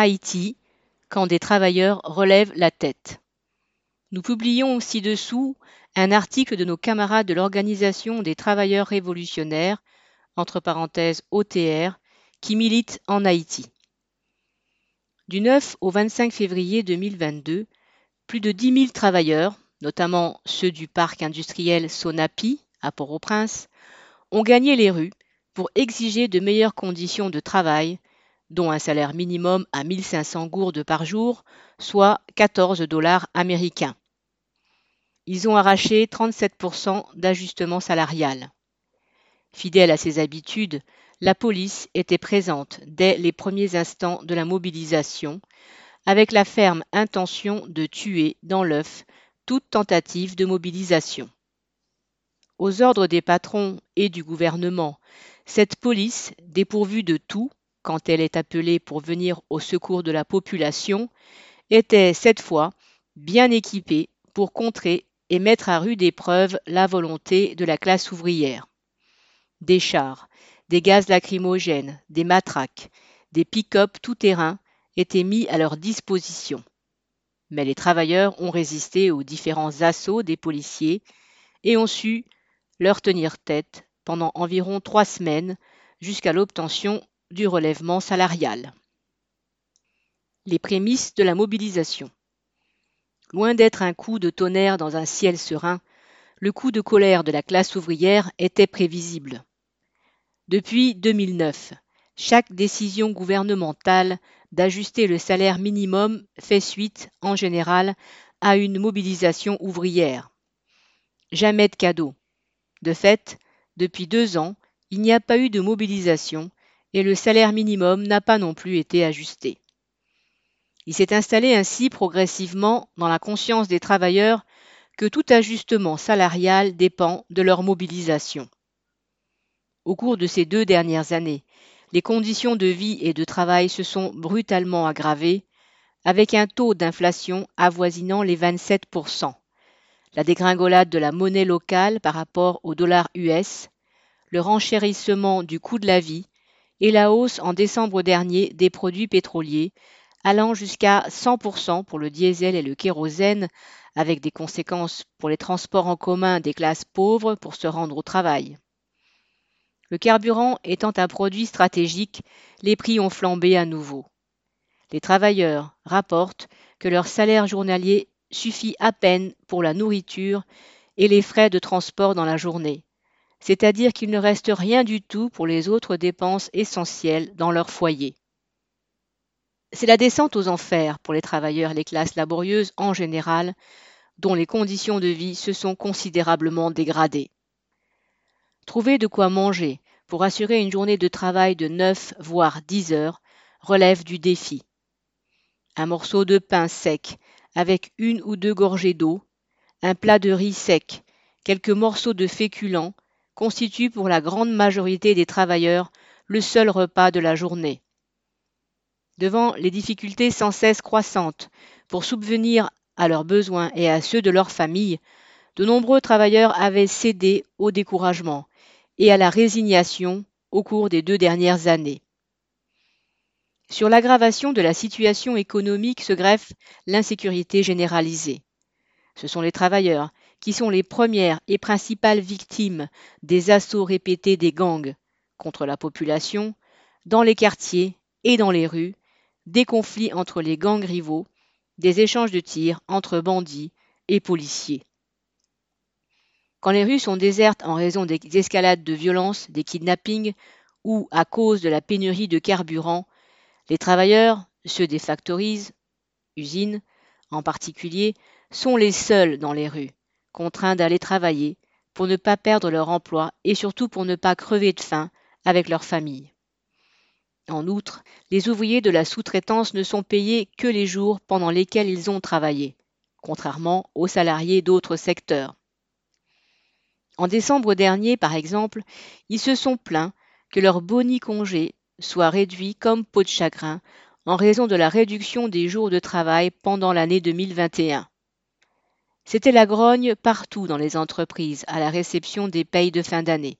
Haïti, quand des travailleurs relèvent la tête. Nous publions ci-dessous un article de nos camarades de l'Organisation des travailleurs révolutionnaires, entre parenthèses OTR, qui militent en Haïti. Du 9 au 25 février 2022, plus de 10 000 travailleurs, notamment ceux du parc industriel Sonapi à Port-au-Prince, ont gagné les rues pour exiger de meilleures conditions de travail, dont un salaire minimum à 1500 gourdes par jour, soit 14 dollars américains. Ils ont arraché 37% d'ajustement salarial. Fidèle à ses habitudes, la police était présente dès les premiers instants de la mobilisation, avec la ferme intention de tuer dans l'œuf toute tentative de mobilisation. Aux ordres des patrons et du gouvernement, cette police, dépourvue de tout, quand elle est appelée pour venir au secours de la population, était cette fois bien équipée pour contrer et mettre à rude épreuve la volonté de la classe ouvrière. Des chars, des gaz lacrymogènes, des matraques, des pick-up tout-terrain étaient mis à leur disposition. Mais les travailleurs ont résisté aux différents assauts des policiers et ont su leur tenir tête pendant environ trois semaines jusqu'à l'obtention du relèvement salarial. Les prémices de la mobilisation. Loin d'être un coup de tonnerre dans un ciel serein, le coup de colère de la classe ouvrière était prévisible. Depuis 2009, chaque décision gouvernementale d'ajuster le salaire minimum fait suite, en général, à une mobilisation ouvrière. Jamais de cadeau. De fait, depuis deux ans, il n'y a pas eu de mobilisation et le salaire minimum n'a pas non plus été ajusté. Il s'est installé ainsi progressivement dans la conscience des travailleurs que tout ajustement salarial dépend de leur mobilisation. Au cours de ces deux dernières années, les conditions de vie et de travail se sont brutalement aggravées, avec un taux d'inflation avoisinant les 27%, la dégringolade de la monnaie locale par rapport au dollar US, le renchérissement du coût de la vie et la hausse en décembre dernier des produits pétroliers, allant jusqu'à 100% pour le diesel et le kérosène, avec des conséquences pour les transports en commun des classes pauvres pour se rendre au travail. Le carburant étant un produit stratégique, les prix ont flambé à nouveau. Les travailleurs rapportent que leur salaire journalier suffit à peine pour la nourriture et les frais de transport dans la journée, c'est-à-dire qu'il ne reste rien du tout pour les autres dépenses essentielles dans leur foyer. C'est la descente aux enfers pour les travailleurs et les classes laborieuses en général, dont les conditions de vie se sont considérablement dégradées. Trouver de quoi manger pour assurer une journée de travail de 9 voire 10 heures relève du défi. Un morceau de pain sec avec une ou deux gorgées d'eau, un plat de riz sec, quelques morceaux de féculents constituent pour la grande majorité des travailleurs le seul repas de la journée. Devant les difficultés sans cesse croissantes pour subvenir à leurs besoins et à ceux de leur famille, de nombreux travailleurs avaient cédé au découragement et à la résignation au cours des deux dernières années. Sur l'aggravation de la situation économique se greffe l'insécurité généralisée. Ce sont les travailleurs qui sont les premières et principales victimes des assauts répétés des gangs contre la population, dans les quartiers et dans les rues, des conflits entre les gangs rivaux, des échanges de tirs entre bandits et policiers. Quand les rues sont désertes en raison des escalades de violence, des kidnappings ou à cause de la pénurie de carburant, les travailleurs, ceux des factories, usines en particulier, sont les seuls dans les rues, contraints d'aller travailler pour ne pas perdre leur emploi et surtout pour ne pas crever de faim avec leur famille. En outre, les ouvriers de la sous-traitance ne sont payés que les jours pendant lesquels ils ont travaillé, contrairement aux salariés d'autres secteurs. En décembre dernier, par exemple, ils se sont plaints que leur boni congé soit réduit comme peau de chagrin en raison de la réduction des jours de travail pendant l'année 2021. C'était la grogne partout dans les entreprises à la réception des payes de fin d'année.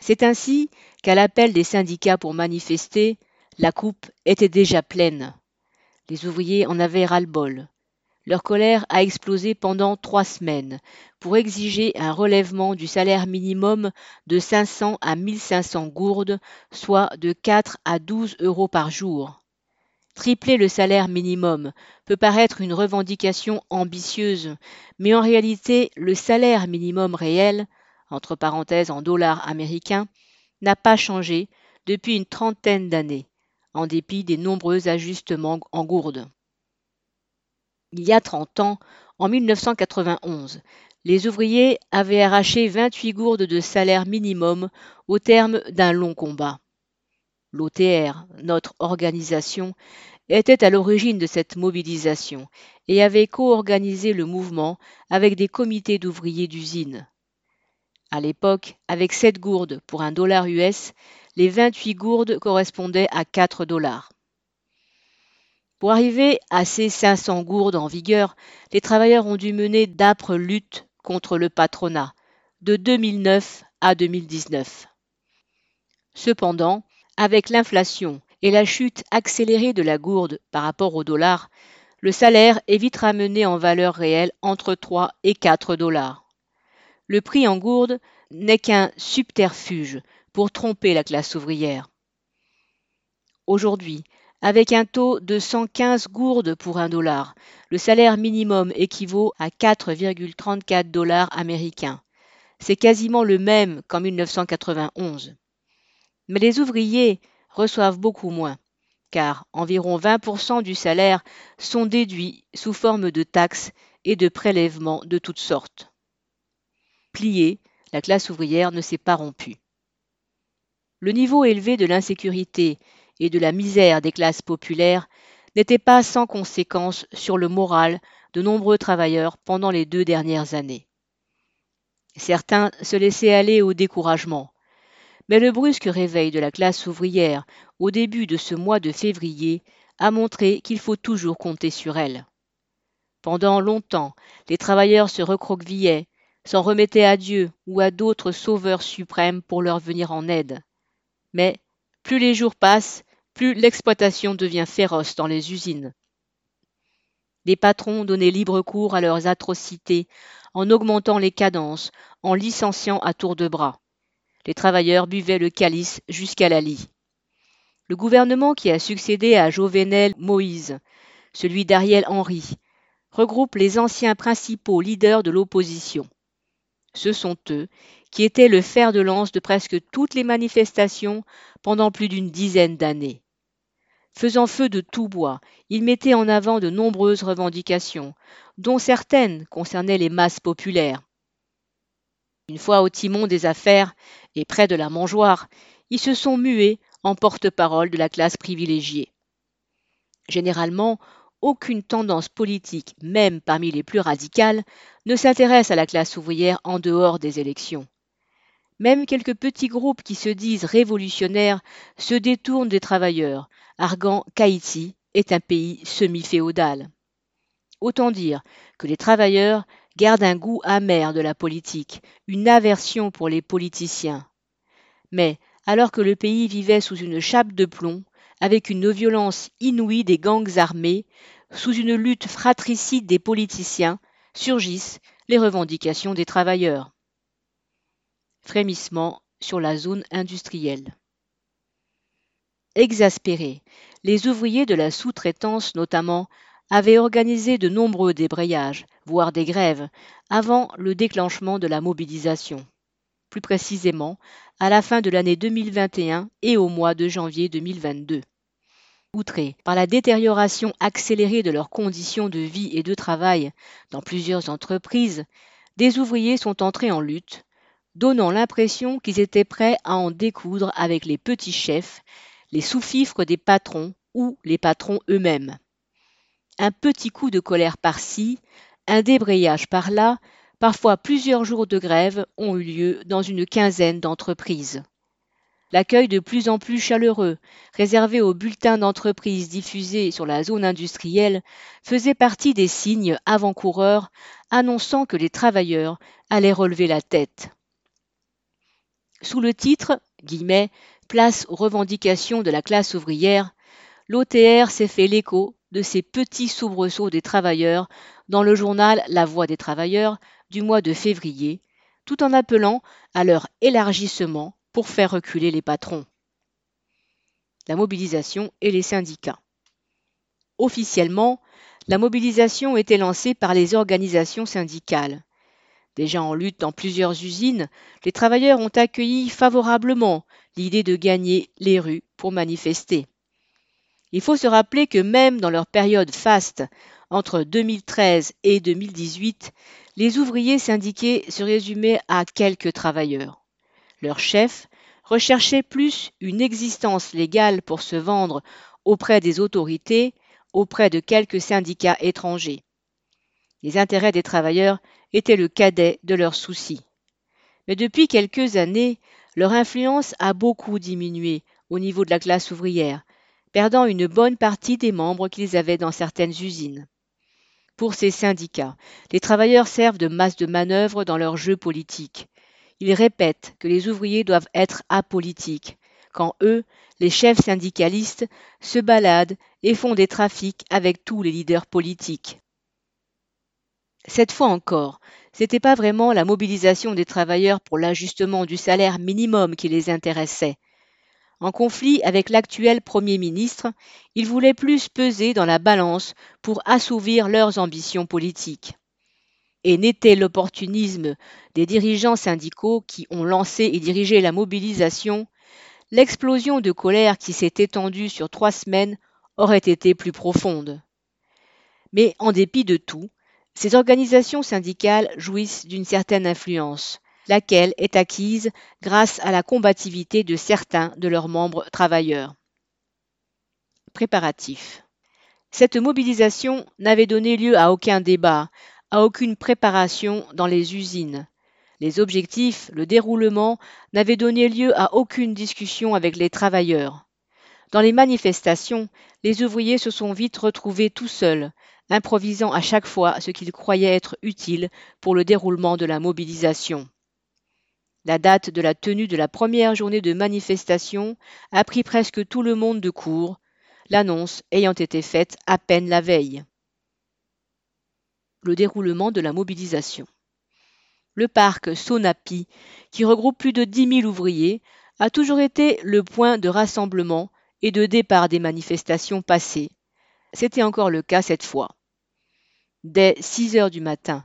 C'est ainsi qu'à l'appel des syndicats pour manifester, La coupe était déjà pleine. Les ouvriers en avaient ras-le-bol. Leur colère a explosé pendant trois semaines pour exiger un relèvement du salaire minimum de 500 à 1500 gourdes, soit de 4 à 12 euros par jour. Tripler le salaire minimum peut paraître une revendication ambitieuse, mais en réalité, le salaire minimum réel, entre parenthèses en dollars américains, n'a pas changé depuis une trentaine d'années, en dépit des nombreux ajustements en gourdes. Il y a 30 ans, en 1991, les ouvriers avaient arraché 28 gourdes de salaire minimum au terme d'un long combat. L'OTR, notre organisation, était à l'origine de cette mobilisation et avait co-organisé le mouvement avec des comités d'ouvriers d'usine. À l'époque, avec 7 gourdes pour un dollar US, les 28 gourdes correspondaient à 4 dollars. Pour arriver à ces 500 gourdes en vigueur, les travailleurs ont dû mener d'âpres luttes contre le patronat, de 2009 à 2019. Cependant, avec l'inflation et la chute accélérée de la gourde par rapport au dollar, le salaire est vite ramené en valeur réelle entre 3 et 4 dollars. Le prix en gourde n'est qu'un subterfuge pour tromper la classe ouvrière. Aujourd'hui, avec un taux de 115 gourdes pour un dollar, le salaire minimum équivaut à 4,34 dollars américains. C'est quasiment le même qu'en 1991. Mais les ouvriers reçoivent beaucoup moins, car environ 20% du salaire sont déduits sous forme de taxes et de prélèvements de toutes sortes. Pliée, la classe ouvrière ne s'est pas rompue. Le niveau élevé de l'insécurité et de la misère des classes populaires n'était pas sans conséquence sur le moral de nombreux travailleurs pendant les deux dernières années. Certains se laissaient aller au découragement, mais le brusque réveil de la classe ouvrière au début de ce mois de février a montré qu'il faut toujours compter sur elle. Pendant longtemps, les travailleurs se recroquevillaient, s'en remettaient à Dieu ou à d'autres sauveurs suprêmes pour leur venir en aide. Mais plus les jours passent, plus l'exploitation devient féroce dans les usines. Les patrons donnaient libre cours à leurs atrocités en augmentant les cadences, en licenciant à tour de bras. Les travailleurs buvaient le calice jusqu'à la lie. Le gouvernement qui a succédé à Jovenel Moïse, celui d'Ariel Henry, regroupe les anciens principaux leaders de l'opposition. Ce sont eux qui étaient le fer de lance de presque toutes les manifestations pendant plus d'une dizaine d'années. Faisant feu de tout bois, ils mettaient en avant de nombreuses revendications, dont certaines concernaient les masses populaires. Une fois au timon des affaires et près de la mangeoire, ils se sont mués en porte-parole de la classe privilégiée. Généralement, aucune tendance politique, même parmi les plus radicales, ne s'intéresse à la classe ouvrière en dehors des élections. Même quelques petits groupes qui se disent révolutionnaires se détournent des travailleurs, arguant qu'Haïti est un pays semi-féodal. Autant dire que les travailleurs garde un goût amer de la politique, une aversion pour les politiciens. Mais, alors que le pays vivait sous une chape de plomb, avec une violence inouïe des gangs armés, sous une lutte fratricide des politiciens, surgissent les revendications des travailleurs. Frémissement sur la zone industrielle. Exaspérés, les ouvriers de la sous-traitance notamment avait organisé de nombreux débrayages, voire des grèves, avant le déclenchement de la mobilisation. Plus précisément, à la fin de l'année 2021 et au mois de janvier 2022. Outrés par la détérioration accélérée de leurs conditions de vie et de travail dans plusieurs entreprises, des ouvriers sont entrés en lutte, donnant l'impression qu'ils étaient prêts à en découdre avec les petits chefs, les sous-fifres des patrons ou les patrons eux-mêmes un petit coup de colère par-ci, un débrayage par-là, parfois plusieurs jours de grève ont eu lieu dans une quinzaine d'entreprises. L'accueil de plus en plus chaleureux, réservé aux bulletins d'entreprise diffusés sur la zone industrielle, faisait partie des signes avant-coureurs annonçant que les travailleurs allaient relever la tête. Sous le titre place aux revendications de la classe ouvrière, l'OTR s'est fait l'écho de ces petits soubresauts des travailleurs dans le journal La Voix des travailleurs du mois de février, tout en appelant à leur élargissement pour faire reculer les patrons. La mobilisation et les syndicats. Officiellement, la mobilisation était lancée par les organisations syndicales. Déjà en lutte dans plusieurs usines, les travailleurs ont accueilli favorablement l'idée de gagner les rues pour manifester. Il faut se rappeler que même dans leur période faste, entre 2013 et 2018, les ouvriers syndiqués se résumaient à quelques travailleurs. Leurs chefs recherchaient plus une existence légale pour se vendre auprès des autorités, auprès de quelques syndicats étrangers. Les intérêts des travailleurs étaient le cadet de leurs soucis. Mais depuis quelques années, leur influence a beaucoup diminué au niveau de la classe ouvrière, perdant une bonne partie des membres qu'ils avaient dans certaines usines. Pour ces syndicats, les travailleurs servent de masse de manœuvre dans leur jeu politique. Ils répètent que les ouvriers doivent être apolitiques, quand eux, les chefs syndicalistes, se baladent et font des trafics avec tous les leaders politiques. Cette fois encore, c'était pas vraiment la mobilisation des travailleurs pour l'ajustement du salaire minimum qui les intéressait. En conflit avec l'actuel Premier ministre, ils voulaient plus peser dans la balance pour assouvir leurs ambitions politiques. Et n'était l'opportunisme des dirigeants syndicaux qui ont lancé et dirigé la mobilisation, l'explosion de colère qui s'est étendue sur trois semaines aurait été plus profonde. Mais en dépit de tout, ces organisations syndicales jouissent d'une certaine influence, laquelle est acquise grâce à la combativité de certains de leurs membres travailleurs. Préparatifs. Cette mobilisation n'avait donné lieu à aucun débat, à aucune préparation dans les usines. Les objectifs, le déroulement n'avaient donné lieu à aucune discussion avec les travailleurs. Dans les manifestations, les ouvriers se sont vite retrouvés tout seuls, improvisant à chaque fois ce qu'ils croyaient être utile pour le déroulement de la mobilisation. La date de la tenue de la première journée de manifestation a pris presque tout le monde de court, l'annonce ayant été faite à peine la veille. Le déroulement de la mobilisation. Le parc Sonapi, qui regroupe plus de dix mille ouvriers, a toujours été le point de rassemblement et de départ des manifestations passées. C'était encore le cas cette fois. Dès 6 heures du matin,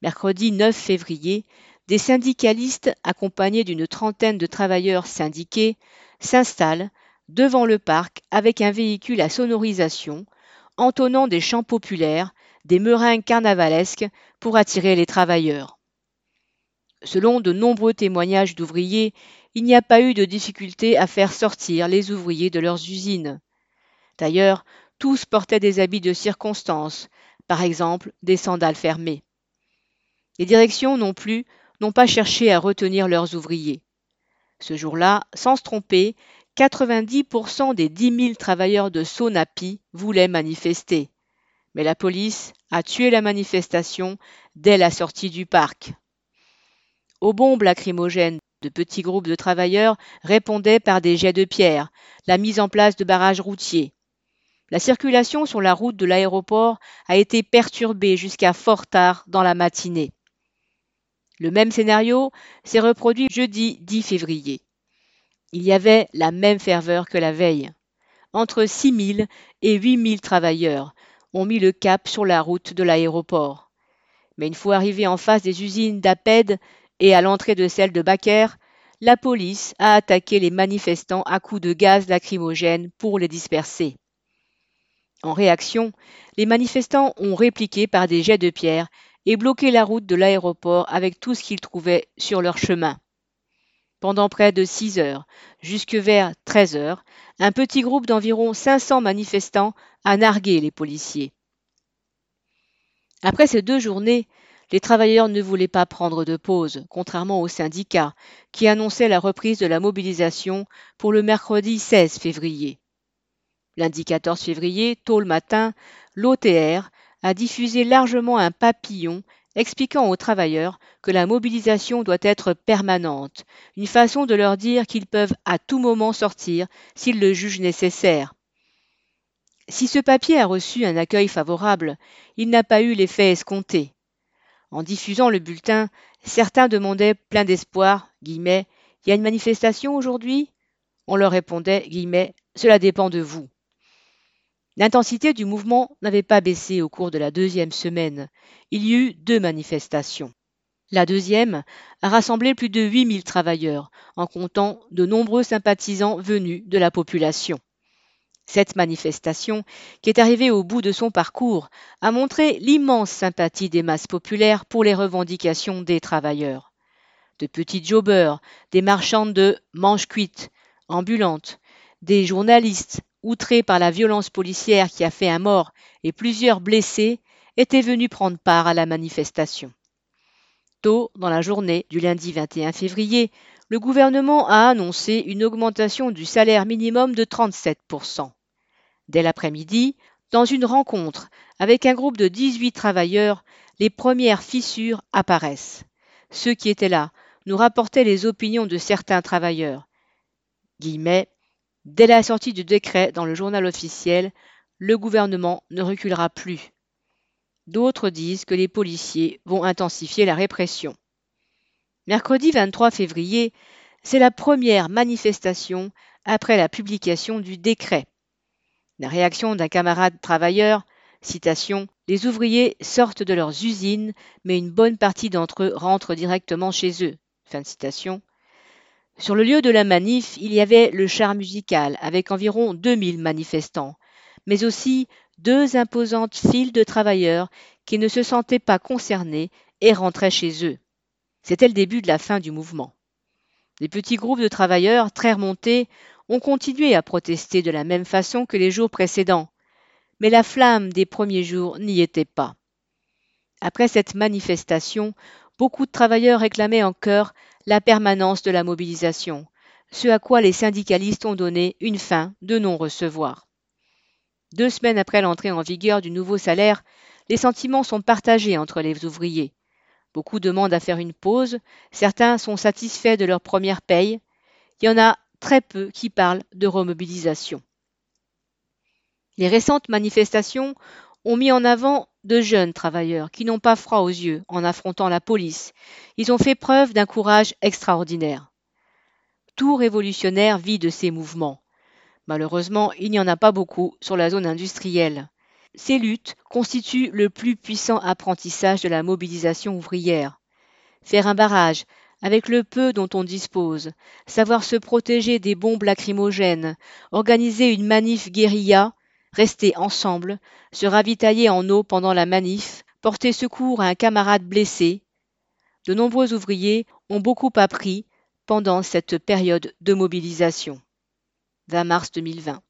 mercredi 9 février, des syndicalistes accompagnés d'une trentaine de travailleurs syndiqués s'installent devant le parc avec un véhicule à sonorisation, entonnant des chants populaires, des meringues carnavalesques pour attirer les travailleurs. Selon de nombreux témoignages d'ouvriers, il n'y a pas eu de difficulté à faire sortir les ouvriers de leurs usines. D'ailleurs, tous portaient des habits de circonstance, par exemple des sandales fermées. Les directions non plus n'ont pas cherché à retenir leurs ouvriers. Ce jour-là, sans se tromper, 90% des 10 000 travailleurs de Sonapi voulaient manifester. Mais la police a tué la manifestation dès la sortie du parc. Aux bombes lacrymogènes, de petits groupes de travailleurs répondaient par des jets de pierre, la mise en place de barrages routiers, la circulation sur la route de l'aéroport a été perturbée jusqu'à fort tard dans la matinée. Le même scénario s'est reproduit jeudi 10 février. Il y avait la même ferveur que la veille. Entre 6 000 et 8 000 travailleurs ont mis le cap sur la route de l'aéroport. Mais une fois arrivés en face des usines d'Aped et à l'entrée de celle de Baker, la police a attaqué les manifestants à coups de gaz lacrymogène pour les disperser. En réaction, les manifestants ont répliqué par des jets de pierre et bloqué la route de l'aéroport avec tout ce qu'ils trouvaient sur leur chemin. Pendant près de six heures, jusque vers 13 heures, un petit groupe d'environ 500 manifestants a nargué les policiers. Après ces deux journées, les travailleurs ne voulaient pas prendre de pause, contrairement aux syndicats, qui annonçaient la reprise de la mobilisation pour le mercredi 16 février. Lundi 14 février, tôt le matin, l'OTR a diffusé largement un papillon expliquant aux travailleurs que la mobilisation doit être permanente, une façon de leur dire qu'ils peuvent à tout moment sortir s'ils le jugent nécessaire. Si ce papier a reçu un accueil favorable, il n'a pas eu l'effet escompté. En diffusant le bulletin, certains demandaient plein d'espoir, guillemets, Il y a une manifestation aujourd'hui? On leur répondait, Cela dépend de vous. L'intensité du mouvement n'avait pas baissé au cours de la deuxième semaine. Il y eut deux manifestations. La deuxième a rassemblé plus de 8000 travailleurs, en comptant de nombreux sympathisants venus de la population. Cette manifestation, qui est arrivée au bout de son parcours, a montré l'immense sympathie des masses populaires pour les revendications des travailleurs. De petits jobbers, des marchandes de manches cuites, ambulantes, des journalistes, outrés par la violence policière qui a fait un mort et plusieurs blessés, étaient venus prendre part à la manifestation. Tôt dans la journée du lundi 21 février, le gouvernement a annoncé une augmentation du salaire minimum de 37% Dès l'après-midi, dans une rencontre avec un groupe de 18 travailleurs, les premières fissures apparaissent. Ceux qui étaient là nous rapportaient les opinions de certains travailleurs. Dès la sortie du décret dans le journal officiel, le gouvernement ne reculera plus. D'autres disent que les policiers vont intensifier la répression. Mercredi 23 février, c'est la première manifestation après la publication du décret. La réaction d'un camarade travailleur, citation, Les ouvriers sortent de leurs usines, mais une bonne partie d'entre eux rentrent directement chez eux. Fin de citation. Sur le lieu de la manif, il y avait le char musical, avec environ 2000 manifestants, mais aussi deux imposantes files de travailleurs qui ne se sentaient pas concernés et rentraient chez eux. C'était le début de la fin du mouvement. Les petits groupes de travailleurs, très remontés, ont continué à protester de la même façon que les jours précédents. Mais la flamme des premiers jours n'y était pas. Après cette manifestation, beaucoup de travailleurs réclamaient en chœur la permanence de la mobilisation, ce à quoi les syndicalistes ont donné une fin de non-recevoir. Deux semaines après l'entrée en vigueur du nouveau salaire, les sentiments sont partagés entre les ouvriers. Beaucoup demandent à faire une pause, certains sont satisfaits de leur première paye, il y en a très peu qui parlent de remobilisation. Les récentes manifestations ont mis en avant de jeunes travailleurs qui n'ont pas froid aux yeux en affrontant la police. Ils ont fait preuve d'un courage extraordinaire. Tout révolutionnaire vit de ces mouvements. Malheureusement, il n'y en a pas beaucoup sur la zone industrielle. Ces luttes constituent le plus puissant apprentissage de la mobilisation ouvrière. Faire un barrage, avec le peu dont on dispose, savoir se protéger des bombes lacrymogènes, organiser une manif guérilla, rester ensemble, se ravitailler en eau pendant la manif, porter secours à un camarade blessé. De nombreux ouvriers ont beaucoup appris pendant cette période de mobilisation. 20 mars 2020.